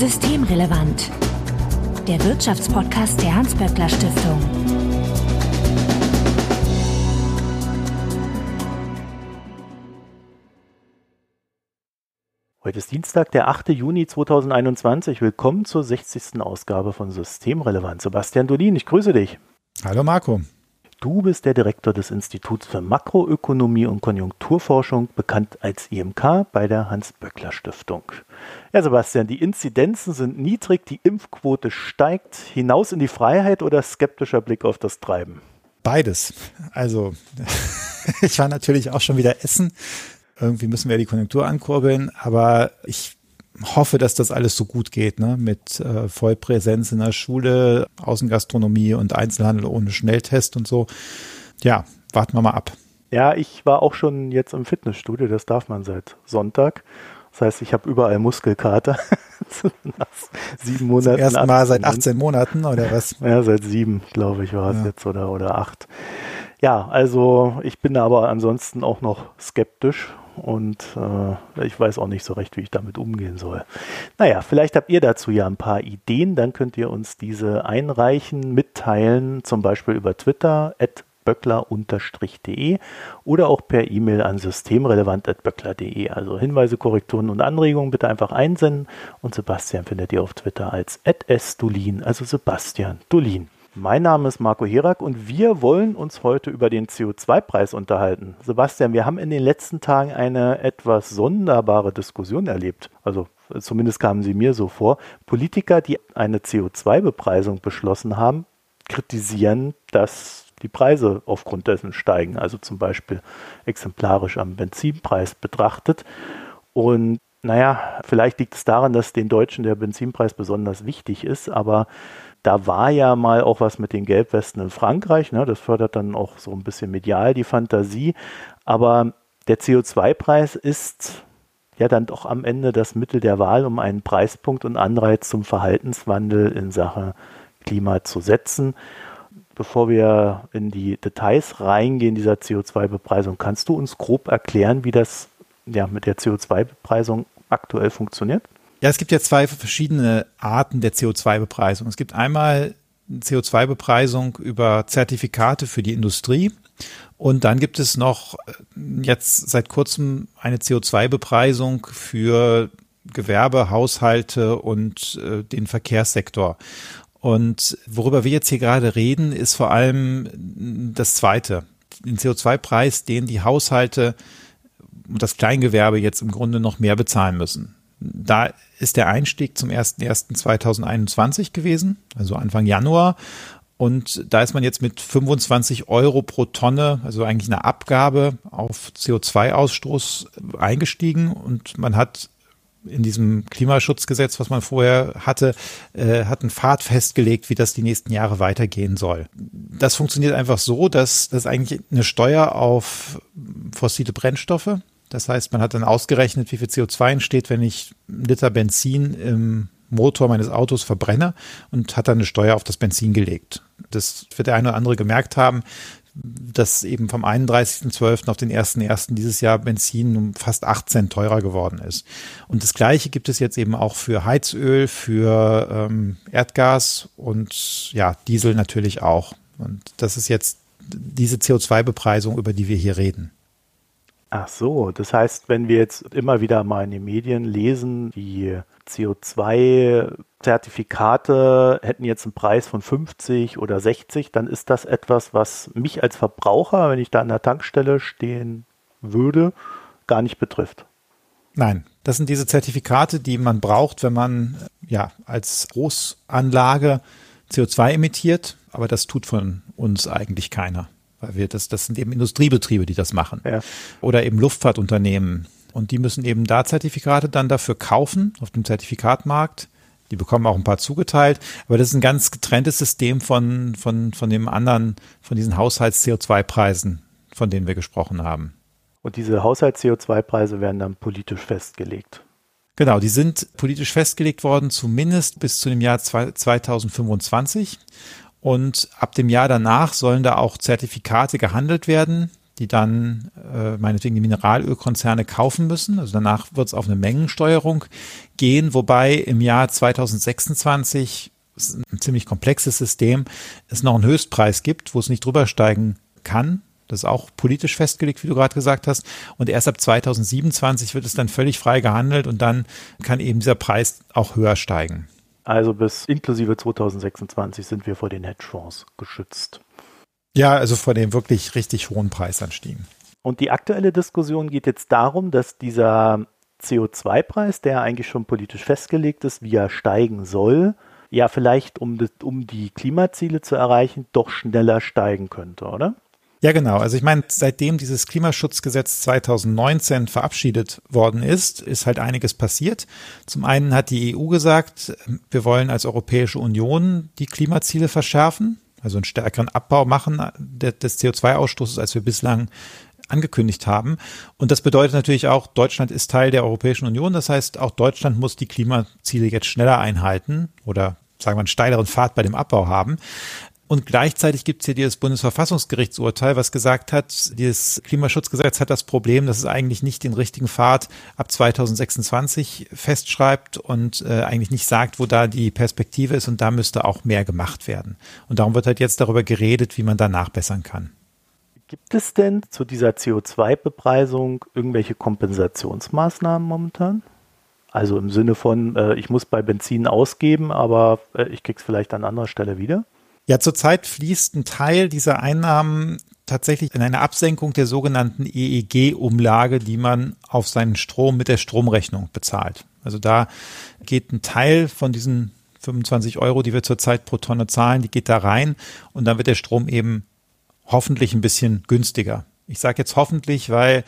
Systemrelevant. Der Wirtschaftspodcast der Hans-Böckler Stiftung. Heute ist Dienstag, der 8. Juni 2021. Willkommen zur 60. Ausgabe von Systemrelevant. Sebastian Dolin, ich grüße dich. Hallo Marco. Du bist der Direktor des Instituts für Makroökonomie und Konjunkturforschung, bekannt als IMK bei der Hans-Böckler-Stiftung. Ja, Sebastian, die Inzidenzen sind niedrig, die Impfquote steigt. Hinaus in die Freiheit oder skeptischer Blick auf das Treiben? Beides. Also, ich war natürlich auch schon wieder essen. Irgendwie müssen wir die Konjunktur ankurbeln, aber ich hoffe, dass das alles so gut geht, ne? mit äh, Vollpräsenz in der Schule, Außengastronomie und Einzelhandel ohne Schnelltest und so. Ja, warten wir mal ab. Ja, ich war auch schon jetzt im Fitnessstudio, das darf man seit Sonntag. Das heißt, ich habe überall Muskelkater. Nach sieben Monaten. Zum ersten Mal seit 18 Monaten oder was? Ja, seit sieben, glaube ich, war es ja. jetzt oder, oder acht. Ja, also ich bin aber ansonsten auch noch skeptisch und äh, ich weiß auch nicht so recht, wie ich damit umgehen soll. Naja, vielleicht habt ihr dazu ja ein paar Ideen, dann könnt ihr uns diese einreichen, mitteilen, zum Beispiel über Twitter, at böckler-de oder auch per E-Mail an systemrelevant.böckler.de. Also Hinweise, Korrekturen und Anregungen bitte einfach einsenden und Sebastian findet ihr auf Twitter als @sdulin, also Sebastian Dulin. Mein Name ist Marco Herak und wir wollen uns heute über den CO2-Preis unterhalten. Sebastian, wir haben in den letzten Tagen eine etwas sonderbare Diskussion erlebt. Also zumindest kamen sie mir so vor. Politiker, die eine CO2-Bepreisung beschlossen haben, kritisieren, dass die Preise aufgrund dessen steigen. Also zum Beispiel exemplarisch am Benzinpreis betrachtet. Und naja, vielleicht liegt es daran, dass den Deutschen der Benzinpreis besonders wichtig ist, aber da war ja mal auch was mit den Gelbwesten in Frankreich. Ne? Das fördert dann auch so ein bisschen medial die Fantasie. Aber der CO2-Preis ist ja dann doch am Ende das Mittel der Wahl, um einen Preispunkt und Anreiz zum Verhaltenswandel in Sache Klima zu setzen. Bevor wir in die Details reingehen dieser CO2-Bepreisung, kannst du uns grob erklären, wie das ja, mit der CO2-Bepreisung aktuell funktioniert? Ja, es gibt ja zwei verschiedene Arten der CO2-Bepreisung. Es gibt einmal CO2-Bepreisung über Zertifikate für die Industrie. Und dann gibt es noch äh, jetzt seit kurzem eine CO2-Bepreisung für Gewerbe, Haushalte und äh, den Verkehrssektor. Und worüber wir jetzt hier gerade reden, ist vor allem das Zweite. Den CO2-Preis, den die Haushalte und das Kleingewerbe jetzt im Grunde noch mehr bezahlen müssen. Da ist der Einstieg zum 01.01.2021 gewesen, also Anfang Januar. Und da ist man jetzt mit 25 Euro pro Tonne, also eigentlich eine Abgabe auf CO2-Ausstoß eingestiegen und man hat in diesem Klimaschutzgesetz, was man vorher hatte, äh, hat einen Pfad festgelegt, wie das die nächsten Jahre weitergehen soll. Das funktioniert einfach so, dass das eigentlich eine Steuer auf fossile Brennstoffe das heißt, man hat dann ausgerechnet, wie viel CO2 entsteht, wenn ich einen Liter Benzin im Motor meines Autos verbrenne und hat dann eine Steuer auf das Benzin gelegt. Das wird der eine oder andere gemerkt haben, dass eben vom 31.12. auf den 1.1. dieses Jahr Benzin um fast 8 Cent teurer geworden ist. Und das Gleiche gibt es jetzt eben auch für Heizöl, für ähm, Erdgas und ja, Diesel natürlich auch. Und das ist jetzt diese CO2-Bepreisung, über die wir hier reden. Ach so, das heißt, wenn wir jetzt immer wieder mal in den Medien lesen, die CO2-Zertifikate hätten jetzt einen Preis von 50 oder 60, dann ist das etwas, was mich als Verbraucher, wenn ich da an der Tankstelle stehen würde, gar nicht betrifft. Nein, das sind diese Zertifikate, die man braucht, wenn man ja als Großanlage CO2 emittiert, aber das tut von uns eigentlich keiner weil wir das, das sind eben Industriebetriebe, die das machen. Ja. Oder eben Luftfahrtunternehmen. Und die müssen eben da Zertifikate dann dafür kaufen auf dem Zertifikatmarkt. Die bekommen auch ein paar zugeteilt, aber das ist ein ganz getrenntes System von, von, von dem anderen, von diesen Haushalts-CO2-Preisen, von denen wir gesprochen haben. Und diese Haushalts-CO2-Preise werden dann politisch festgelegt. Genau, die sind politisch festgelegt worden, zumindest bis zu dem Jahr 2025. Und ab dem Jahr danach sollen da auch Zertifikate gehandelt werden, die dann äh, meinetwegen die Mineralölkonzerne kaufen müssen. Also danach wird es auf eine Mengensteuerung gehen, wobei im Jahr 2026 ein ziemlich komplexes System, es noch einen Höchstpreis gibt, wo es nicht drüber steigen kann. Das ist auch politisch festgelegt, wie du gerade gesagt hast. Und erst ab 2027 wird es dann völlig frei gehandelt und dann kann eben dieser Preis auch höher steigen. Also bis inklusive 2026 sind wir vor den Hedgefonds geschützt. Ja, also vor dem wirklich richtig hohen Preisanstiegen. Und die aktuelle Diskussion geht jetzt darum, dass dieser CO2-Preis, der eigentlich schon politisch festgelegt ist, wie er steigen soll, ja vielleicht, um, um die Klimaziele zu erreichen, doch schneller steigen könnte, oder? Ja, genau. Also ich meine, seitdem dieses Klimaschutzgesetz 2019 verabschiedet worden ist, ist halt einiges passiert. Zum einen hat die EU gesagt, wir wollen als Europäische Union die Klimaziele verschärfen, also einen stärkeren Abbau machen des CO2-Ausstoßes, als wir bislang angekündigt haben. Und das bedeutet natürlich auch, Deutschland ist Teil der Europäischen Union. Das heißt, auch Deutschland muss die Klimaziele jetzt schneller einhalten oder sagen wir einen steileren Pfad bei dem Abbau haben. Und gleichzeitig gibt es hier dieses Bundesverfassungsgerichtsurteil, was gesagt hat, dieses Klimaschutzgesetz hat das Problem, dass es eigentlich nicht den richtigen Pfad ab 2026 festschreibt und äh, eigentlich nicht sagt, wo da die Perspektive ist und da müsste auch mehr gemacht werden. Und darum wird halt jetzt darüber geredet, wie man da nachbessern kann. Gibt es denn zu dieser CO2-Bepreisung irgendwelche Kompensationsmaßnahmen momentan? Also im Sinne von, äh, ich muss bei Benzin ausgeben, aber äh, ich krieg's vielleicht an anderer Stelle wieder? Ja, zurzeit fließt ein Teil dieser Einnahmen tatsächlich in eine Absenkung der sogenannten EEG-Umlage, die man auf seinen Strom mit der Stromrechnung bezahlt. Also da geht ein Teil von diesen 25 Euro, die wir zurzeit pro Tonne zahlen, die geht da rein und dann wird der Strom eben hoffentlich ein bisschen günstiger. Ich sage jetzt hoffentlich, weil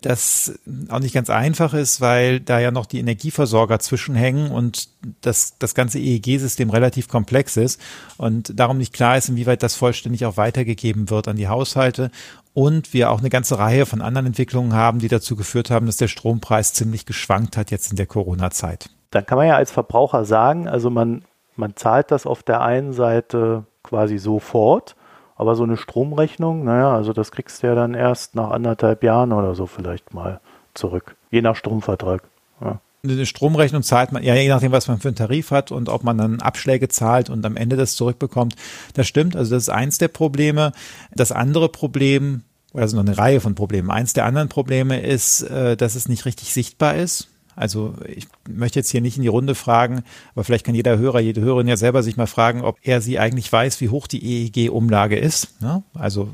das auch nicht ganz einfach ist, weil da ja noch die Energieversorger zwischenhängen und das, das ganze EEG-System relativ komplex ist und darum nicht klar ist, inwieweit das vollständig auch weitergegeben wird an die Haushalte und wir auch eine ganze Reihe von anderen Entwicklungen haben, die dazu geführt haben, dass der Strompreis ziemlich geschwankt hat jetzt in der Corona-Zeit. Dann kann man ja als Verbraucher sagen, also man, man zahlt das auf der einen Seite quasi sofort aber so eine Stromrechnung, naja, also das kriegst du ja dann erst nach anderthalb Jahren oder so vielleicht mal zurück. Je nach Stromvertrag. Ja. Eine Stromrechnung zahlt man, ja, je nachdem, was man für einen Tarif hat und ob man dann Abschläge zahlt und am Ende das zurückbekommt. Das stimmt, also das ist eins der Probleme. Das andere Problem, oder also noch eine Reihe von Problemen. Eins der anderen Probleme ist, äh, dass es nicht richtig sichtbar ist. Also ich möchte jetzt hier nicht in die Runde fragen, aber vielleicht kann jeder Hörer, jede Hörerin ja selber sich mal fragen, ob er sie eigentlich weiß, wie hoch die EEG-Umlage ist. Ne? Also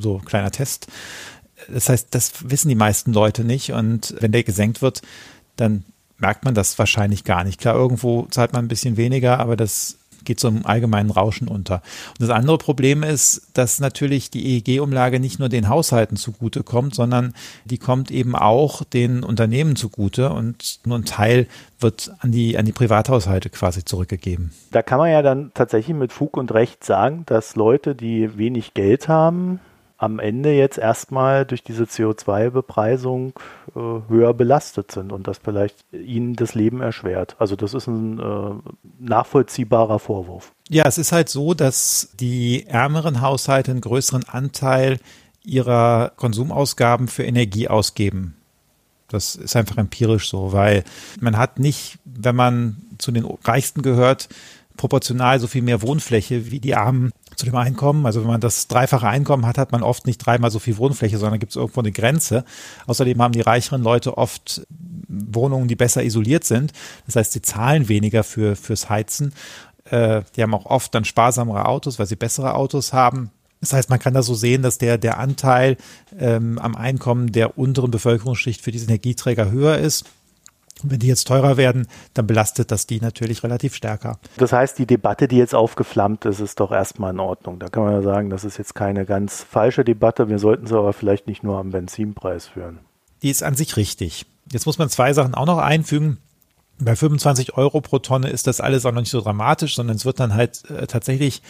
so kleiner Test. Das heißt, das wissen die meisten Leute nicht. Und wenn der gesenkt wird, dann merkt man das wahrscheinlich gar nicht. Klar, irgendwo zahlt man ein bisschen weniger, aber das geht so im allgemeinen Rauschen unter. Und das andere Problem ist, dass natürlich die EEG-Umlage nicht nur den Haushalten zugute kommt, sondern die kommt eben auch den Unternehmen zugute und nur ein Teil wird an die, an die Privathaushalte quasi zurückgegeben. Da kann man ja dann tatsächlich mit Fug und Recht sagen, dass Leute, die wenig Geld haben, am Ende jetzt erstmal durch diese CO2-Bepreisung äh, höher belastet sind und das vielleicht ihnen das Leben erschwert. Also das ist ein äh, nachvollziehbarer Vorwurf. Ja, es ist halt so, dass die ärmeren Haushalte einen größeren Anteil ihrer Konsumausgaben für Energie ausgeben. Das ist einfach empirisch so, weil man hat nicht, wenn man zu den Reichsten gehört, proportional so viel mehr Wohnfläche wie die Armen zu dem Einkommen. Also wenn man das dreifache Einkommen hat, hat man oft nicht dreimal so viel Wohnfläche, sondern gibt es irgendwo eine Grenze. Außerdem haben die reicheren Leute oft Wohnungen, die besser isoliert sind. Das heißt, sie zahlen weniger für, fürs Heizen. Äh, die haben auch oft dann sparsamere Autos, weil sie bessere Autos haben. Das heißt, man kann da so sehen, dass der, der Anteil ähm, am Einkommen der unteren Bevölkerungsschicht für diese Energieträger höher ist. Und wenn die jetzt teurer werden, dann belastet das die natürlich relativ stärker. Das heißt, die Debatte, die jetzt aufgeflammt ist, ist doch erstmal in Ordnung. Da kann man ja sagen, das ist jetzt keine ganz falsche Debatte. Wir sollten sie aber vielleicht nicht nur am Benzinpreis führen. Die ist an sich richtig. Jetzt muss man zwei Sachen auch noch einfügen. Bei 25 Euro pro Tonne ist das alles auch noch nicht so dramatisch, sondern es wird dann halt äh, tatsächlich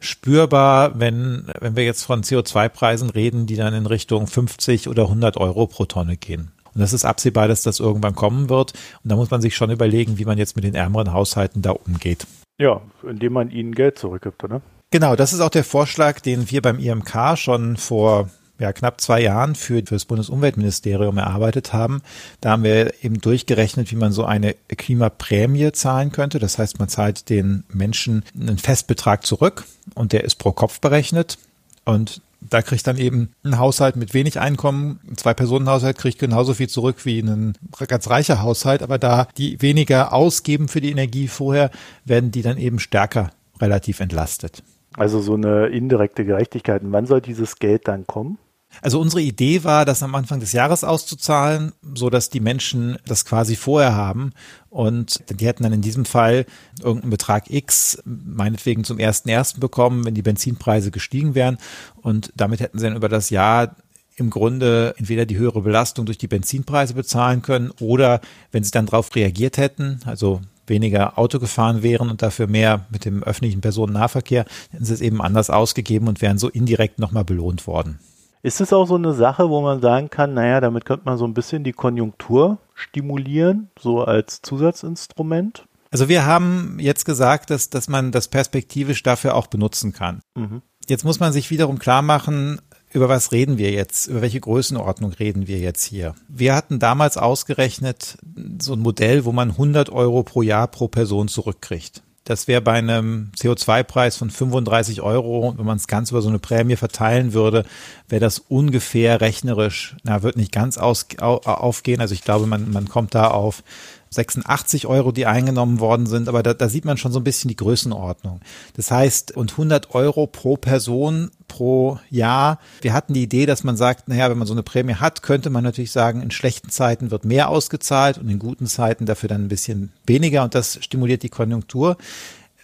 spürbar, wenn, wenn wir jetzt von CO2-Preisen reden, die dann in Richtung 50 oder 100 Euro pro Tonne gehen. Und das ist absehbar, dass das irgendwann kommen wird. Und da muss man sich schon überlegen, wie man jetzt mit den ärmeren Haushalten da umgeht. Ja, indem man ihnen Geld zurückgibt, oder? Genau, das ist auch der Vorschlag, den wir beim IMK schon vor ja, knapp zwei Jahren für, für das Bundesumweltministerium erarbeitet haben. Da haben wir eben durchgerechnet, wie man so eine Klimaprämie zahlen könnte. Das heißt, man zahlt den Menschen einen Festbetrag zurück und der ist pro Kopf berechnet. Und da kriegt dann eben ein Haushalt mit wenig Einkommen, ein Zwei-Personen-Haushalt kriegt genauso viel zurück wie ein ganz reicher Haushalt, aber da die weniger ausgeben für die Energie vorher, werden die dann eben stärker relativ entlastet. Also so eine indirekte Gerechtigkeit. Und wann soll dieses Geld dann kommen? Also unsere Idee war, das am Anfang des Jahres auszuzahlen, so dass die Menschen das quasi vorher haben und die hätten dann in diesem Fall irgendeinen Betrag X meinetwegen zum ersten ersten bekommen, wenn die Benzinpreise gestiegen wären und damit hätten sie dann über das Jahr im Grunde entweder die höhere Belastung durch die Benzinpreise bezahlen können oder wenn sie dann darauf reagiert hätten, also weniger Auto gefahren wären und dafür mehr mit dem öffentlichen Personennahverkehr, hätten sie es eben anders ausgegeben und wären so indirekt nochmal belohnt worden. Ist es auch so eine Sache, wo man sagen kann, naja, damit könnte man so ein bisschen die Konjunktur stimulieren, so als Zusatzinstrument? Also wir haben jetzt gesagt, dass, dass man das perspektivisch dafür auch benutzen kann. Mhm. Jetzt muss man sich wiederum klar machen, über was reden wir jetzt? Über welche Größenordnung reden wir jetzt hier? Wir hatten damals ausgerechnet so ein Modell, wo man 100 Euro pro Jahr pro Person zurückkriegt. Das wäre bei einem CO2-Preis von 35 Euro, wenn man es ganz über so eine Prämie verteilen würde, wäre das ungefähr rechnerisch, na, wird nicht ganz aus, aufgehen. Also ich glaube, man, man kommt da auf 86 Euro, die eingenommen worden sind, aber da, da sieht man schon so ein bisschen die Größenordnung. Das heißt, und 100 Euro pro Person pro Jahr. Wir hatten die Idee, dass man sagt, naja, wenn man so eine Prämie hat, könnte man natürlich sagen, in schlechten Zeiten wird mehr ausgezahlt und in guten Zeiten dafür dann ein bisschen weniger und das stimuliert die Konjunktur.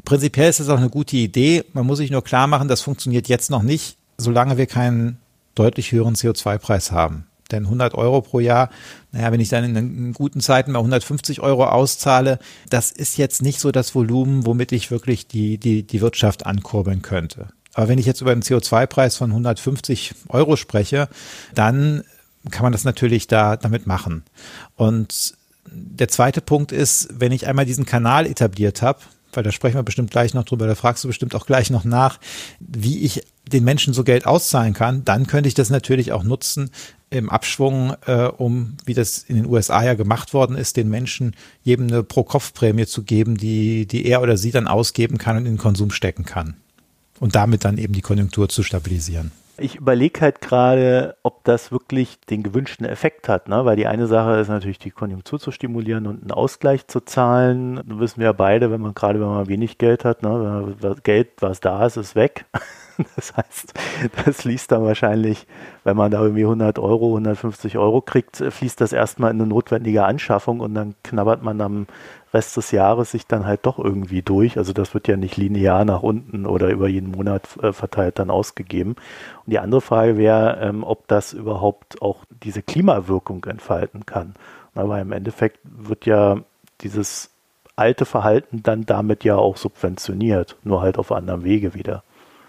Prinzipiell ist das auch eine gute Idee. Man muss sich nur klar machen, das funktioniert jetzt noch nicht, solange wir keinen deutlich höheren CO2-Preis haben. Denn 100 Euro pro Jahr, naja, wenn ich dann in guten Zeiten mal 150 Euro auszahle, das ist jetzt nicht so das Volumen, womit ich wirklich die, die, die Wirtschaft ankurbeln könnte. Aber wenn ich jetzt über einen CO2-Preis von 150 Euro spreche, dann kann man das natürlich da damit machen. Und der zweite Punkt ist, wenn ich einmal diesen Kanal etabliert habe, weil da sprechen wir bestimmt gleich noch drüber, da fragst du bestimmt auch gleich noch nach, wie ich den Menschen so Geld auszahlen kann, dann könnte ich das natürlich auch nutzen im Abschwung, äh, um, wie das in den USA ja gemacht worden ist, den Menschen jedem eine Pro-Kopf-Prämie zu geben, die, die er oder sie dann ausgeben kann und in den Konsum stecken kann. Und damit dann eben die Konjunktur zu stabilisieren. Ich überlege halt gerade, ob das wirklich den gewünschten Effekt hat, ne? weil die eine Sache ist natürlich die Konjunktur zu stimulieren und einen Ausgleich zu zahlen. Das wissen wir ja beide, wenn man gerade wenn man wenig Geld hat, ne? Geld, was da ist, ist weg. Das heißt, das fließt dann wahrscheinlich, wenn man da irgendwie 100 Euro, 150 Euro kriegt, fließt das erstmal in eine notwendige Anschaffung und dann knabbert man am Rest des Jahres sich dann halt doch irgendwie durch. Also das wird ja nicht linear nach unten oder über jeden Monat äh, verteilt dann ausgegeben. Und die andere Frage wäre, ähm, ob das überhaupt auch diese Klimawirkung entfalten kann. Aber im Endeffekt wird ja dieses alte Verhalten dann damit ja auch subventioniert, nur halt auf anderem Wege wieder.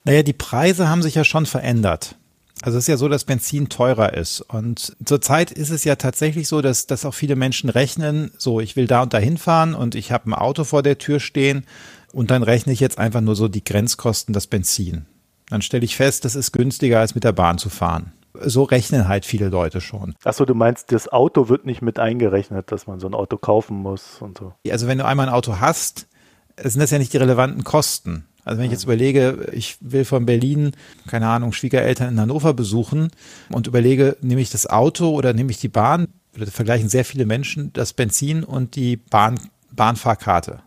Naja, die Preise haben sich ja schon verändert. Also es ist ja so, dass Benzin teurer ist. Und zurzeit ist es ja tatsächlich so, dass, dass auch viele Menschen rechnen, so ich will da und da hinfahren und ich habe ein Auto vor der Tür stehen und dann rechne ich jetzt einfach nur so die Grenzkosten, das Benzin. Dann stelle ich fest, das ist günstiger als mit der Bahn zu fahren. So rechnen halt viele Leute schon. Achso, du meinst, das Auto wird nicht mit eingerechnet, dass man so ein Auto kaufen muss und so. Also wenn du einmal ein Auto hast, sind das ja nicht die relevanten Kosten. Also wenn ich jetzt überlege, ich will von Berlin, keine Ahnung, Schwiegereltern in Hannover besuchen und überlege, nehme ich das Auto oder nehme ich die Bahn, vergleichen sehr viele Menschen das Benzin und die Bahn, Bahnfahrkarte.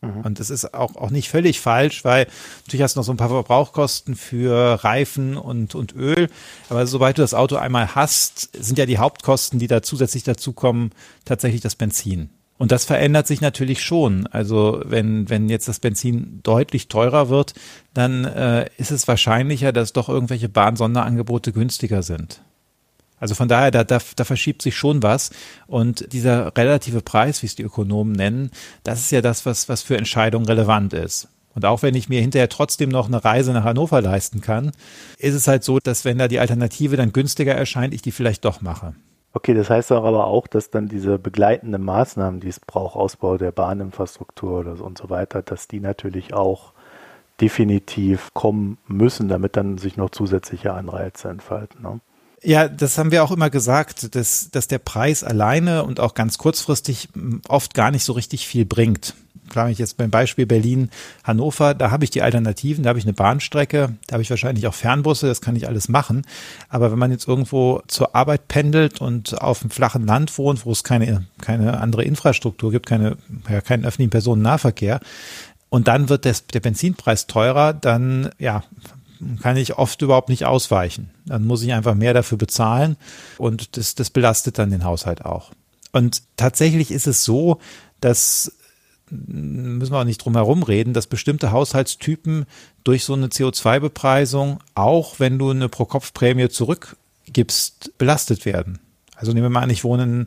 Mhm. Und das ist auch, auch nicht völlig falsch, weil natürlich hast du noch so ein paar Verbrauchkosten für Reifen und, und Öl. Aber sobald du das Auto einmal hast, sind ja die Hauptkosten, die da zusätzlich dazukommen, tatsächlich das Benzin. Und das verändert sich natürlich schon. Also wenn, wenn jetzt das Benzin deutlich teurer wird, dann äh, ist es wahrscheinlicher, dass doch irgendwelche Bahnsonderangebote günstiger sind. Also von daher, da, da, da verschiebt sich schon was. Und dieser relative Preis, wie es die Ökonomen nennen, das ist ja das, was, was für Entscheidungen relevant ist. Und auch wenn ich mir hinterher trotzdem noch eine Reise nach Hannover leisten kann, ist es halt so, dass wenn da die Alternative dann günstiger erscheint, ich die vielleicht doch mache. Okay, das heißt doch aber auch, dass dann diese begleitenden Maßnahmen, die es braucht, Ausbau der Bahninfrastruktur und so weiter, dass die natürlich auch definitiv kommen müssen, damit dann sich noch zusätzliche Anreize entfalten. Ne? Ja, das haben wir auch immer gesagt, dass, dass der Preis alleine und auch ganz kurzfristig oft gar nicht so richtig viel bringt. Klar, ich jetzt beim Beispiel Berlin-Hannover, da habe ich die Alternativen, da habe ich eine Bahnstrecke, da habe ich wahrscheinlich auch Fernbusse, das kann ich alles machen. Aber wenn man jetzt irgendwo zur Arbeit pendelt und auf einem flachen Land wohnt, wo es keine, keine andere Infrastruktur gibt, keine, ja, keinen öffentlichen Personennahverkehr, und dann wird des, der Benzinpreis teurer, dann ja, kann ich oft überhaupt nicht ausweichen. Dann muss ich einfach mehr dafür bezahlen und das, das belastet dann den Haushalt auch. Und tatsächlich ist es so, dass müssen wir auch nicht drum herum reden, dass bestimmte Haushaltstypen durch so eine CO2-Bepreisung, auch wenn du eine Pro-Kopf-Prämie zurückgibst, belastet werden. Also nehmen wir mal an, ich wohne in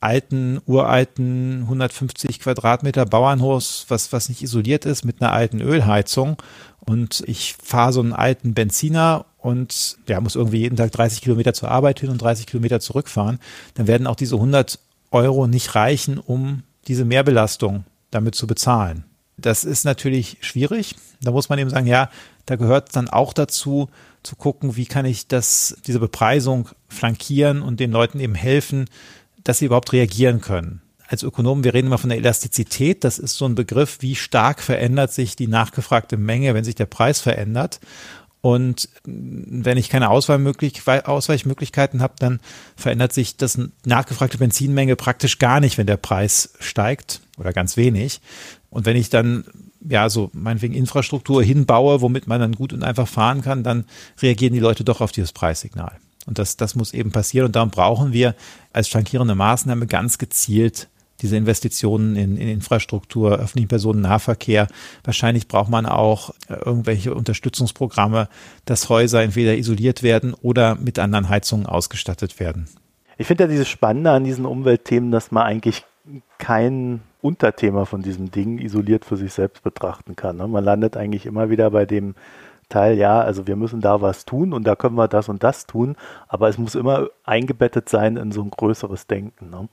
alten, uralten 150 Quadratmeter Bauernhaus, was, was nicht isoliert ist, mit einer alten Ölheizung. Und ich fahre so einen alten Benziner und der muss irgendwie jeden Tag 30 Kilometer zur Arbeit hin und 30 Kilometer zurückfahren. Dann werden auch diese 100 Euro nicht reichen, um diese Mehrbelastung damit zu bezahlen. Das ist natürlich schwierig. Da muss man eben sagen, ja, da gehört dann auch dazu, zu gucken, wie kann ich das, diese Bepreisung flankieren und den Leuten eben helfen, dass sie überhaupt reagieren können. Als Ökonomen, wir reden immer von der Elastizität. Das ist so ein Begriff, wie stark verändert sich die nachgefragte Menge, wenn sich der Preis verändert. Und wenn ich keine Ausweichmöglichkeiten habe, dann verändert sich das nachgefragte Benzinmenge praktisch gar nicht, wenn der Preis steigt oder ganz wenig. Und wenn ich dann ja so meinetwegen Infrastruktur hinbaue, womit man dann gut und einfach fahren kann, dann reagieren die Leute doch auf dieses Preissignal. Und das, das muss eben passieren. Und darum brauchen wir als flankierende Maßnahme ganz gezielt diese Investitionen in, in Infrastruktur, öffentlichen Personennahverkehr. Wahrscheinlich braucht man auch äh, irgendwelche Unterstützungsprogramme, dass Häuser entweder isoliert werden oder mit anderen Heizungen ausgestattet werden. Ich finde ja dieses Spannende an diesen Umweltthemen, dass man eigentlich kein Unterthema von diesem Ding isoliert für sich selbst betrachten kann. Ne? Man landet eigentlich immer wieder bei dem Teil, ja, also wir müssen da was tun und da können wir das und das tun, aber es muss immer eingebettet sein in so ein größeres Denken. Ne?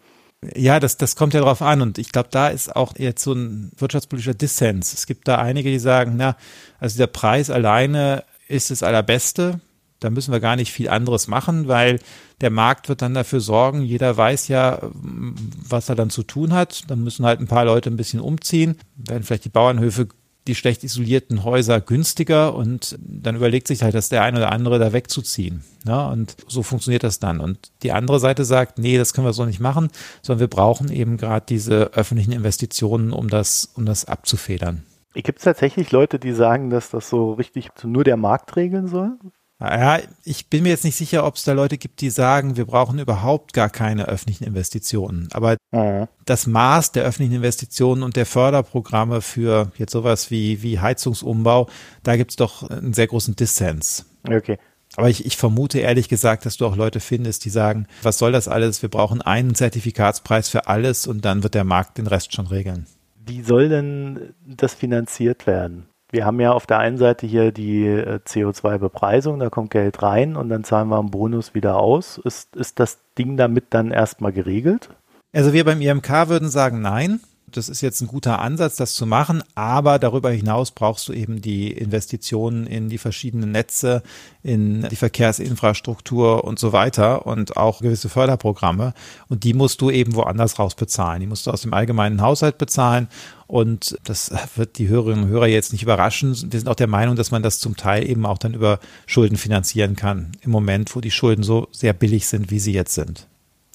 Ja, das, das kommt ja drauf an und ich glaube, da ist auch jetzt so ein wirtschaftspolitischer Dissens. Es gibt da einige, die sagen, na, also der Preis alleine ist das Allerbeste, da müssen wir gar nicht viel anderes machen, weil der Markt wird dann dafür sorgen, jeder weiß ja, was er dann zu tun hat. Dann müssen halt ein paar Leute ein bisschen umziehen, werden vielleicht die Bauernhöfe die schlecht isolierten Häuser günstiger und dann überlegt sich halt, dass der eine oder andere da wegzuziehen. Ja, und so funktioniert das dann. Und die andere Seite sagt, nee, das können wir so nicht machen, sondern wir brauchen eben gerade diese öffentlichen Investitionen, um das, um das abzufedern. Gibt es tatsächlich Leute, die sagen, dass das so richtig nur der Markt regeln soll? Ja, ich bin mir jetzt nicht sicher, ob es da Leute gibt, die sagen, wir brauchen überhaupt gar keine öffentlichen Investitionen. Aber mhm. das Maß der öffentlichen Investitionen und der Förderprogramme für jetzt sowas wie, wie Heizungsumbau, da gibt es doch einen sehr großen Dissens. Okay. Aber ich, ich vermute ehrlich gesagt, dass du auch Leute findest, die sagen, was soll das alles? Wir brauchen einen Zertifikatspreis für alles und dann wird der Markt den Rest schon regeln. Wie soll denn das finanziert werden? Wir haben ja auf der einen Seite hier die äh, CO2-Bepreisung, da kommt Geld rein und dann zahlen wir einen Bonus wieder aus. Ist, ist das Ding damit dann erstmal geregelt? Also wir beim IMK würden sagen, nein das ist jetzt ein guter Ansatz, das zu machen, aber darüber hinaus brauchst du eben die Investitionen in die verschiedenen Netze, in die Verkehrsinfrastruktur und so weiter und auch gewisse Förderprogramme. Und die musst du eben woanders raus bezahlen. Die musst du aus dem allgemeinen Haushalt bezahlen. Und das wird die Hörerinnen und Hörer jetzt nicht überraschen. Wir sind auch der Meinung, dass man das zum Teil eben auch dann über Schulden finanzieren kann. Im Moment, wo die Schulden so sehr billig sind, wie sie jetzt sind.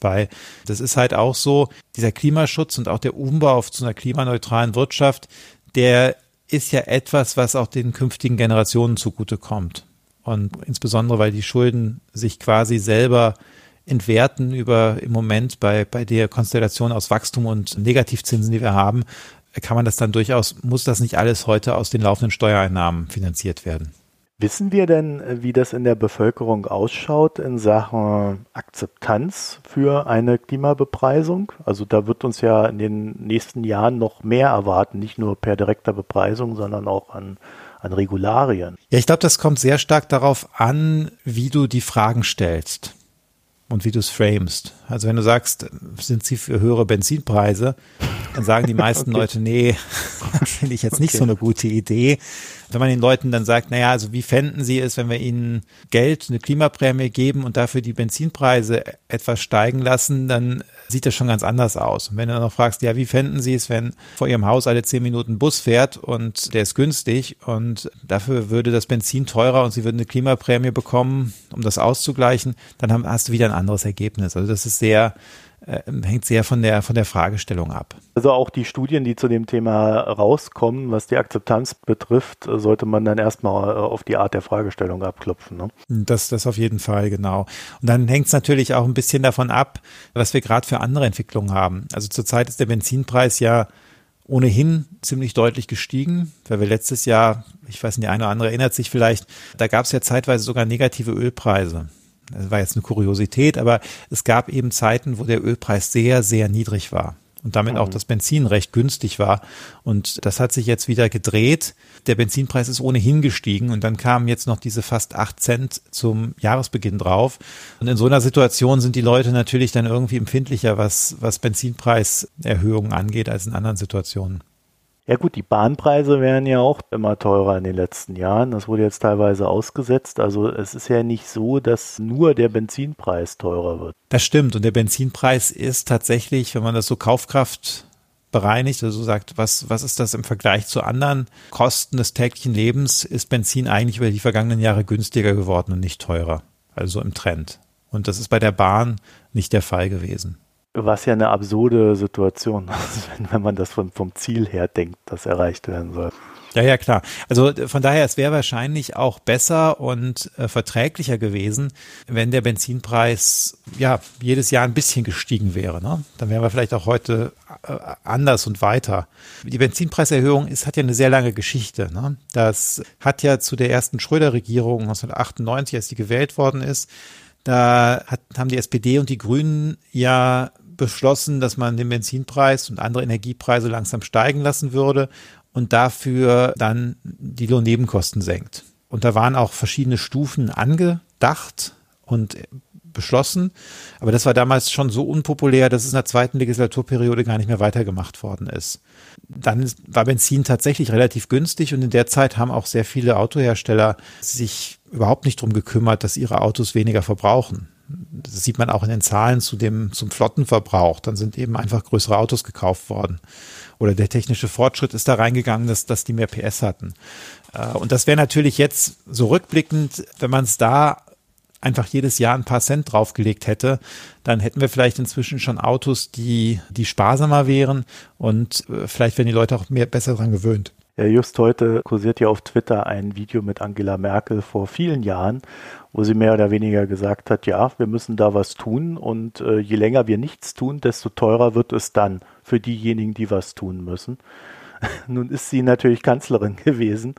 Weil das ist halt auch so, dieser Klimaschutz und auch der Umbau auf zu einer klimaneutralen Wirtschaft, der ist ja etwas, was auch den künftigen Generationen zugutekommt. Und insbesondere, weil die Schulden sich quasi selber entwerten über im Moment bei, bei der Konstellation aus Wachstum und Negativzinsen, die wir haben, kann man das dann durchaus, muss das nicht alles heute aus den laufenden Steuereinnahmen finanziert werden. Wissen wir denn, wie das in der Bevölkerung ausschaut in Sachen Akzeptanz für eine Klimabepreisung? Also da wird uns ja in den nächsten Jahren noch mehr erwarten, nicht nur per direkter Bepreisung, sondern auch an, an Regularien. Ja, ich glaube, das kommt sehr stark darauf an, wie du die Fragen stellst und wie du es framest. Also wenn du sagst, sind sie für höhere Benzinpreise, dann sagen die meisten okay. Leute, nee, finde ich jetzt nicht okay. so eine gute Idee. Wenn man den Leuten dann sagt, naja, also wie fänden sie es, wenn wir ihnen Geld, eine Klimaprämie geben und dafür die Benzinpreise etwas steigen lassen, dann sieht das schon ganz anders aus. Und wenn du dann noch fragst, ja, wie fänden sie es, wenn vor ihrem Haus alle zehn Minuten Bus fährt und der ist günstig und dafür würde das Benzin teurer und sie würden eine Klimaprämie bekommen, um das auszugleichen, dann hast du wieder ein anderes Ergebnis. Also das ist sehr, äh, hängt sehr von der, von der Fragestellung ab. Also auch die Studien, die zu dem Thema rauskommen, was die Akzeptanz betrifft, sollte man dann erstmal äh, auf die Art der Fragestellung abklopfen. Ne? Das, das auf jeden Fall, genau. Und dann hängt es natürlich auch ein bisschen davon ab, was wir gerade für andere Entwicklungen haben. Also zurzeit ist der Benzinpreis ja ohnehin ziemlich deutlich gestiegen, weil wir letztes Jahr, ich weiß nicht, der eine oder andere erinnert sich vielleicht, da gab es ja zeitweise sogar negative Ölpreise. Das war jetzt eine Kuriosität, aber es gab eben Zeiten, wo der Ölpreis sehr, sehr niedrig war und damit auch mhm. das Benzin recht günstig war. Und das hat sich jetzt wieder gedreht. Der Benzinpreis ist ohnehin gestiegen und dann kamen jetzt noch diese fast acht Cent zum Jahresbeginn drauf. Und in so einer Situation sind die Leute natürlich dann irgendwie empfindlicher, was, was Benzinpreiserhöhungen angeht, als in anderen Situationen. Ja gut, die Bahnpreise werden ja auch immer teurer in den letzten Jahren. Das wurde jetzt teilweise ausgesetzt. Also es ist ja nicht so, dass nur der Benzinpreis teurer wird. Das stimmt. Und der Benzinpreis ist tatsächlich, wenn man das so Kaufkraft bereinigt, also sagt, was, was ist das im Vergleich zu anderen Kosten des täglichen Lebens, ist Benzin eigentlich über die vergangenen Jahre günstiger geworden und nicht teurer. Also im Trend. Und das ist bei der Bahn nicht der Fall gewesen. Was ja eine absurde Situation ist, wenn man das vom, vom Ziel her denkt, das erreicht werden soll. Ja, ja, klar. Also von daher, es wäre wahrscheinlich auch besser und äh, verträglicher gewesen, wenn der Benzinpreis ja jedes Jahr ein bisschen gestiegen wäre. Ne? Dann wären wir vielleicht auch heute äh, anders und weiter. Die Benzinpreiserhöhung ist, hat ja eine sehr lange Geschichte. Ne? Das hat ja zu der ersten Schröder-Regierung 1998, als die gewählt worden ist, da hat, haben die SPD und die Grünen ja beschlossen, dass man den Benzinpreis und andere Energiepreise langsam steigen lassen würde und dafür dann die Lohnnebenkosten senkt. Und da waren auch verschiedene Stufen angedacht und beschlossen. Aber das war damals schon so unpopulär, dass es in der zweiten Legislaturperiode gar nicht mehr weitergemacht worden ist. Dann war Benzin tatsächlich relativ günstig und in der Zeit haben auch sehr viele Autohersteller sich überhaupt nicht drum gekümmert, dass ihre Autos weniger verbrauchen das sieht man auch in den Zahlen zu dem, zum Flottenverbrauch. Dann sind eben einfach größere Autos gekauft worden. Oder der technische Fortschritt ist da reingegangen, dass, dass die mehr PS hatten. Äh, und das wäre natürlich jetzt so rückblickend, wenn man es da einfach jedes Jahr ein paar Cent draufgelegt hätte, dann hätten wir vielleicht inzwischen schon Autos, die, die sparsamer wären und äh, vielleicht wären die Leute auch mehr besser daran gewöhnt. Ja, just heute kursiert ja auf Twitter ein Video mit Angela Merkel vor vielen Jahren, wo sie mehr oder weniger gesagt hat, ja, wir müssen da was tun und äh, je länger wir nichts tun, desto teurer wird es dann für diejenigen, die was tun müssen. Nun ist sie natürlich Kanzlerin gewesen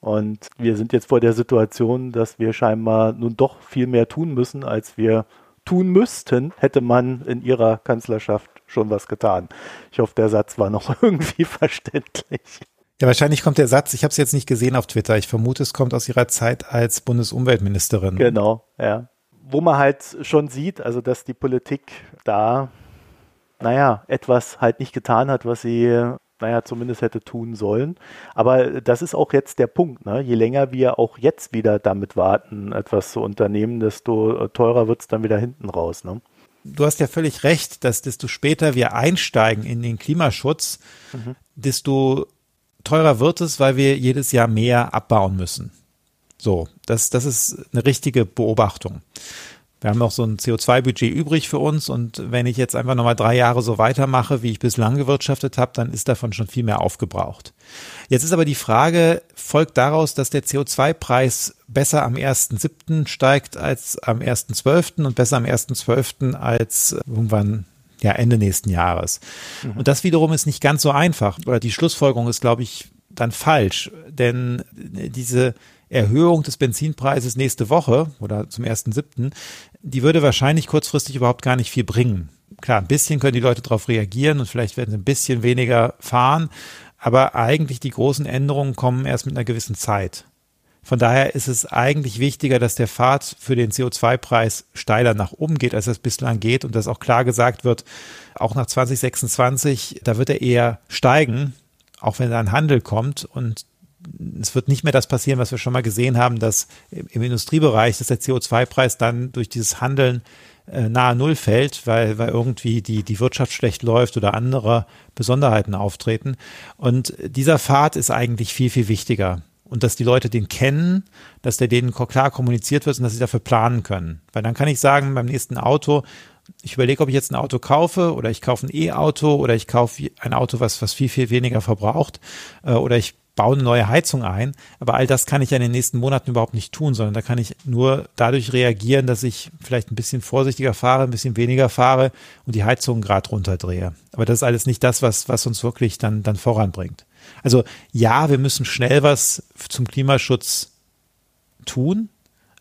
und wir sind jetzt vor der Situation, dass wir scheinbar nun doch viel mehr tun müssen, als wir tun müssten, hätte man in ihrer Kanzlerschaft schon was getan. Ich hoffe, der Satz war noch irgendwie verständlich. Ja, wahrscheinlich kommt der Satz, ich habe es jetzt nicht gesehen auf Twitter, ich vermute, es kommt aus ihrer Zeit als Bundesumweltministerin. Genau, ja. Wo man halt schon sieht, also dass die Politik da, naja, etwas halt nicht getan hat, was sie, naja, zumindest hätte tun sollen. Aber das ist auch jetzt der Punkt. Ne? Je länger wir auch jetzt wieder damit warten, etwas zu unternehmen, desto teurer wird es dann wieder hinten raus. Ne? du hast ja völlig recht, dass desto später wir einsteigen in den Klimaschutz, mhm. desto teurer wird es, weil wir jedes Jahr mehr abbauen müssen. So, das, das ist eine richtige Beobachtung. Wir haben noch so ein CO2-Budget übrig für uns und wenn ich jetzt einfach nochmal drei Jahre so weitermache, wie ich bislang gewirtschaftet habe, dann ist davon schon viel mehr aufgebraucht. Jetzt ist aber die Frage, folgt daraus, dass der CO2-Preis besser am 1.7. steigt als am 1.12. und besser am 1.12. als irgendwann ja, Ende nächsten Jahres. Mhm. Und das wiederum ist nicht ganz so einfach. Oder die Schlussfolgerung ist, glaube ich, dann falsch. Denn diese Erhöhung des Benzinpreises nächste Woche oder zum 1.7., die würde wahrscheinlich kurzfristig überhaupt gar nicht viel bringen. Klar, ein bisschen können die Leute darauf reagieren und vielleicht werden sie ein bisschen weniger fahren, aber eigentlich die großen Änderungen kommen erst mit einer gewissen Zeit. Von daher ist es eigentlich wichtiger, dass der Pfad für den CO2-Preis steiler nach oben geht, als es bislang geht und dass auch klar gesagt wird, auch nach 2026, da wird er eher steigen, auch wenn da ein Handel kommt und es wird nicht mehr das passieren, was wir schon mal gesehen haben, dass im Industriebereich, dass der CO2-Preis dann durch dieses Handeln äh, nahe Null fällt, weil, weil irgendwie die, die Wirtschaft schlecht läuft oder andere Besonderheiten auftreten. Und dieser Pfad ist eigentlich viel, viel wichtiger und dass die Leute den kennen, dass der denen klar kommuniziert wird und dass sie dafür planen können. Weil dann kann ich sagen, beim nächsten Auto, ich überlege, ob ich jetzt ein Auto kaufe oder ich kaufe ein E-Auto oder ich kaufe ein Auto, was, was viel, viel weniger verbraucht äh, oder ich baue eine neue Heizung ein. Aber all das kann ich ja in den nächsten Monaten überhaupt nicht tun, sondern da kann ich nur dadurch reagieren, dass ich vielleicht ein bisschen vorsichtiger fahre, ein bisschen weniger fahre und die Heizung gerade runterdrehe. Aber das ist alles nicht das, was, was uns wirklich dann, dann voranbringt. Also ja, wir müssen schnell was zum Klimaschutz tun,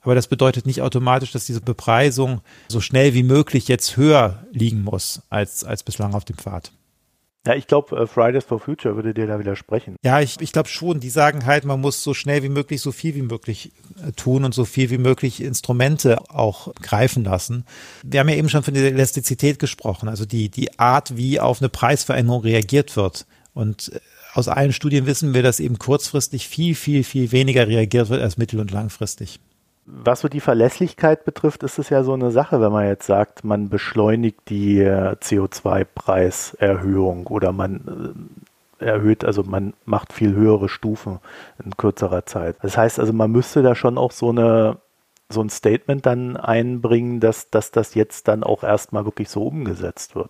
aber das bedeutet nicht automatisch, dass diese Bepreisung so schnell wie möglich jetzt höher liegen muss als, als bislang auf dem Pfad. Ja, ich glaube, uh, Fridays for Future würde dir da widersprechen. Ja, ich, ich glaube schon. Die sagen halt, man muss so schnell wie möglich, so viel wie möglich äh, tun und so viel wie möglich Instrumente auch greifen lassen. Wir haben ja eben schon von der Elastizität gesprochen, also die, die Art, wie auf eine Preisveränderung reagiert wird. Und äh, aus allen Studien wissen wir, dass eben kurzfristig viel, viel, viel weniger reagiert wird als mittel- und langfristig. Was so die Verlässlichkeit betrifft, ist es ja so eine Sache, wenn man jetzt sagt, man beschleunigt die äh, CO2-Preiserhöhung oder man äh, erhöht, also man macht viel höhere Stufen in kürzerer Zeit. Das heißt also, man müsste da schon auch so eine so ein Statement dann einbringen, dass, dass das jetzt dann auch erstmal wirklich so umgesetzt wird.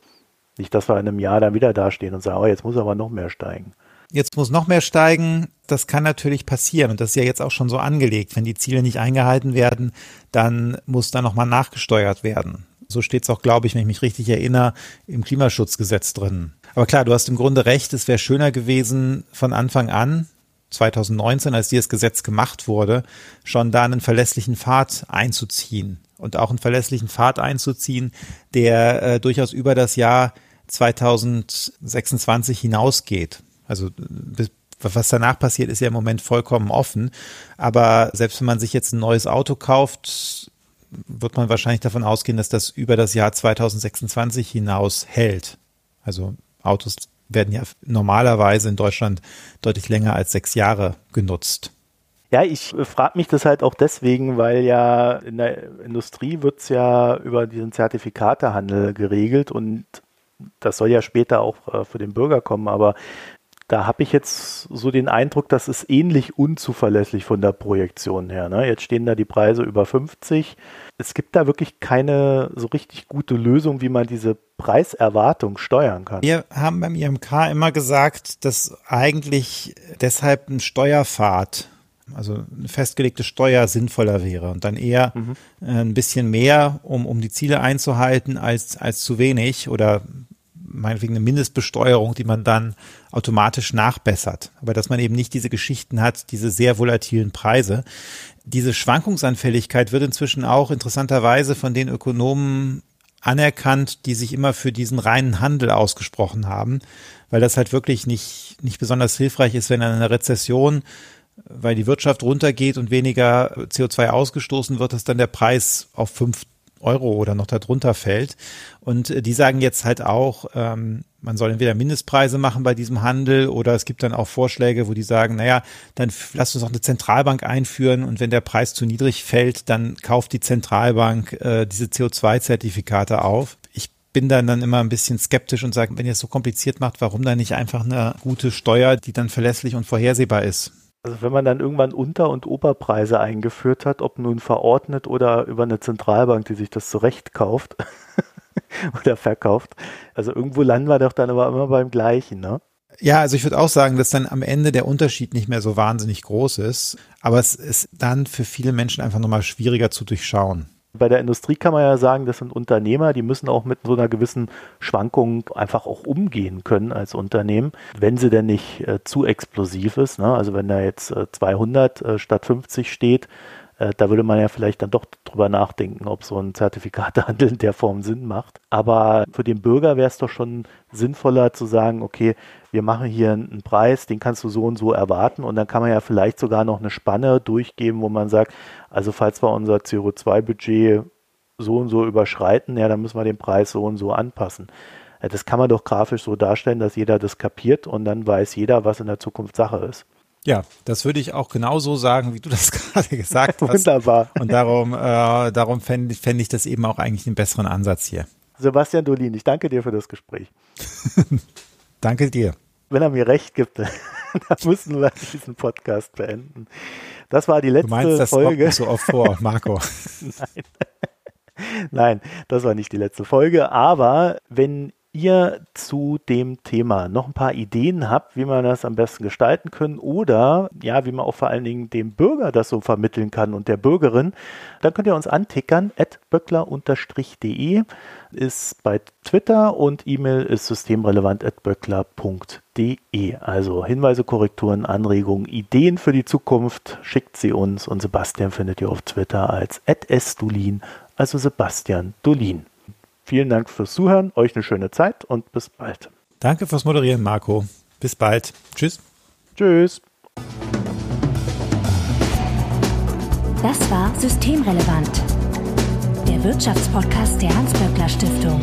Nicht, dass wir in einem Jahr dann wieder dastehen und sagen, oh, jetzt muss aber noch mehr steigen. Jetzt muss noch mehr steigen. Das kann natürlich passieren. Und das ist ja jetzt auch schon so angelegt. Wenn die Ziele nicht eingehalten werden, dann muss da nochmal nachgesteuert werden. So steht es auch, glaube ich, wenn ich mich richtig erinnere, im Klimaschutzgesetz drin. Aber klar, du hast im Grunde recht. Es wäre schöner gewesen von Anfang an, 2019, als dieses Gesetz gemacht wurde, schon da einen verlässlichen Pfad einzuziehen. Und auch einen verlässlichen Pfad einzuziehen, der äh, durchaus über das Jahr 2026 hinausgeht. Also was danach passiert, ist ja im Moment vollkommen offen. Aber selbst wenn man sich jetzt ein neues Auto kauft, wird man wahrscheinlich davon ausgehen, dass das über das Jahr 2026 hinaus hält. Also Autos werden ja normalerweise in Deutschland deutlich länger als sechs Jahre genutzt. Ja, ich frage mich das halt auch deswegen, weil ja in der Industrie wird es ja über diesen Zertifikatehandel geregelt und das soll ja später auch äh, für den Bürger kommen, aber da habe ich jetzt so den Eindruck, das ist ähnlich unzuverlässig von der Projektion her. Ne? Jetzt stehen da die Preise über 50. Es gibt da wirklich keine so richtig gute Lösung, wie man diese Preiserwartung steuern kann. Wir haben beim IMK immer gesagt, dass eigentlich deshalb ein Steuerpfad also eine festgelegte Steuer sinnvoller wäre und dann eher mhm. Äh, ein bisschen mehr, um, um die Ziele einzuhalten, als, als zu wenig oder meinetwegen eine Mindestbesteuerung, die man dann automatisch nachbessert. Aber dass man eben nicht diese Geschichten hat, diese sehr volatilen Preise. Diese Schwankungsanfälligkeit wird inzwischen auch interessanterweise von den Ökonomen anerkannt, die sich immer für diesen reinen Handel ausgesprochen haben, weil das halt wirklich nicht, nicht besonders hilfreich ist, wenn in einer Rezession weil die Wirtschaft runtergeht und weniger CO2 ausgestoßen wird, dass dann der Preis auf fünf Euro oder noch darunter fällt. Und äh, die sagen jetzt halt auch, ähm, man soll entweder Mindestpreise machen bei diesem Handel oder es gibt dann auch Vorschläge, wo die sagen, naja, dann lass uns auch eine Zentralbank einführen und wenn der Preis zu niedrig fällt, dann kauft die Zentralbank äh, diese CO2-Zertifikate auf. Ich bin dann dann immer ein bisschen skeptisch und sage, wenn ihr es so kompliziert macht, warum dann nicht einfach eine gute Steuer, die dann verlässlich und vorhersehbar ist? Also wenn man dann irgendwann Unter- und Oberpreise eingeführt hat, ob nun verordnet oder über eine Zentralbank, die sich das zurecht kauft oder verkauft, also irgendwo landen wir doch dann aber immer beim gleichen, ne? Ja, also ich würde auch sagen, dass dann am Ende der Unterschied nicht mehr so wahnsinnig groß ist, aber es ist dann für viele Menschen einfach nochmal schwieriger zu durchschauen. Bei der Industrie kann man ja sagen, das sind Unternehmer, die müssen auch mit so einer gewissen Schwankung einfach auch umgehen können als Unternehmen, wenn sie denn nicht äh, zu explosiv ist. Ne? Also wenn da jetzt äh, 200 äh, statt 50 steht, Äh, da würde man ja vielleicht dann doch drüber nachdenken, ob so ein Zertifikatehandel in der Form Sinn macht. Aber für den Bürger wäre es doch schon sinnvoller zu sagen, okay, wir machen hier einen Preis, den kannst du so und so erwarten und dann kann man ja vielleicht sogar noch eine Spanne durchgeben, wo man sagt, also falls wir unser CO2-Budget so und so überschreiten, ja, dann müssen wir den Preis so und so anpassen. Das kann man doch grafisch so darstellen, dass jeder das kapiert und dann weiß jeder, was in der Zukunft Sache ist. Ja, das würde ich auch genauso sagen, wie du das gerade gesagt hast. Wunderbar. Und darum, äh, darum fände fänd ich das eben auch eigentlich einen besseren Ansatz hier. Sebastian Dolin, ich danke dir für das Gespräch. danke dir. Wenn er mir recht gibt, dann müssen wir diesen Podcast beenden. Das war die letzte du meinst, das Folge. Kommt so oft vor, Marco. Nein. Nein, das war nicht die letzte Folge. Aber wenn ihr zu dem Thema noch ein paar Ideen habt, wie man das am besten gestalten können oder ja, wie man auch vor allen Dingen dem Bürger das so vermitteln kann und der Bürgerin, dann könnt ihr uns antickern. böckler-de ist bei Twitter und E-Mail ist systemrelevant.böckler.de. Also Hinweise, Korrekturen, Anregungen, Ideen für die Zukunft schickt sie uns und Sebastian findet ihr auf Twitter als @sdulin, also Sebastian Dolin. Vielen Dank fürs Zuhören, euch eine schöne Zeit und bis bald. Danke fürs Moderieren, Marco. Bis bald. Tschüss. Tschüss. Das war Systemrelevant, der Wirtschaftspodcast der Hans-Böckler Stiftung.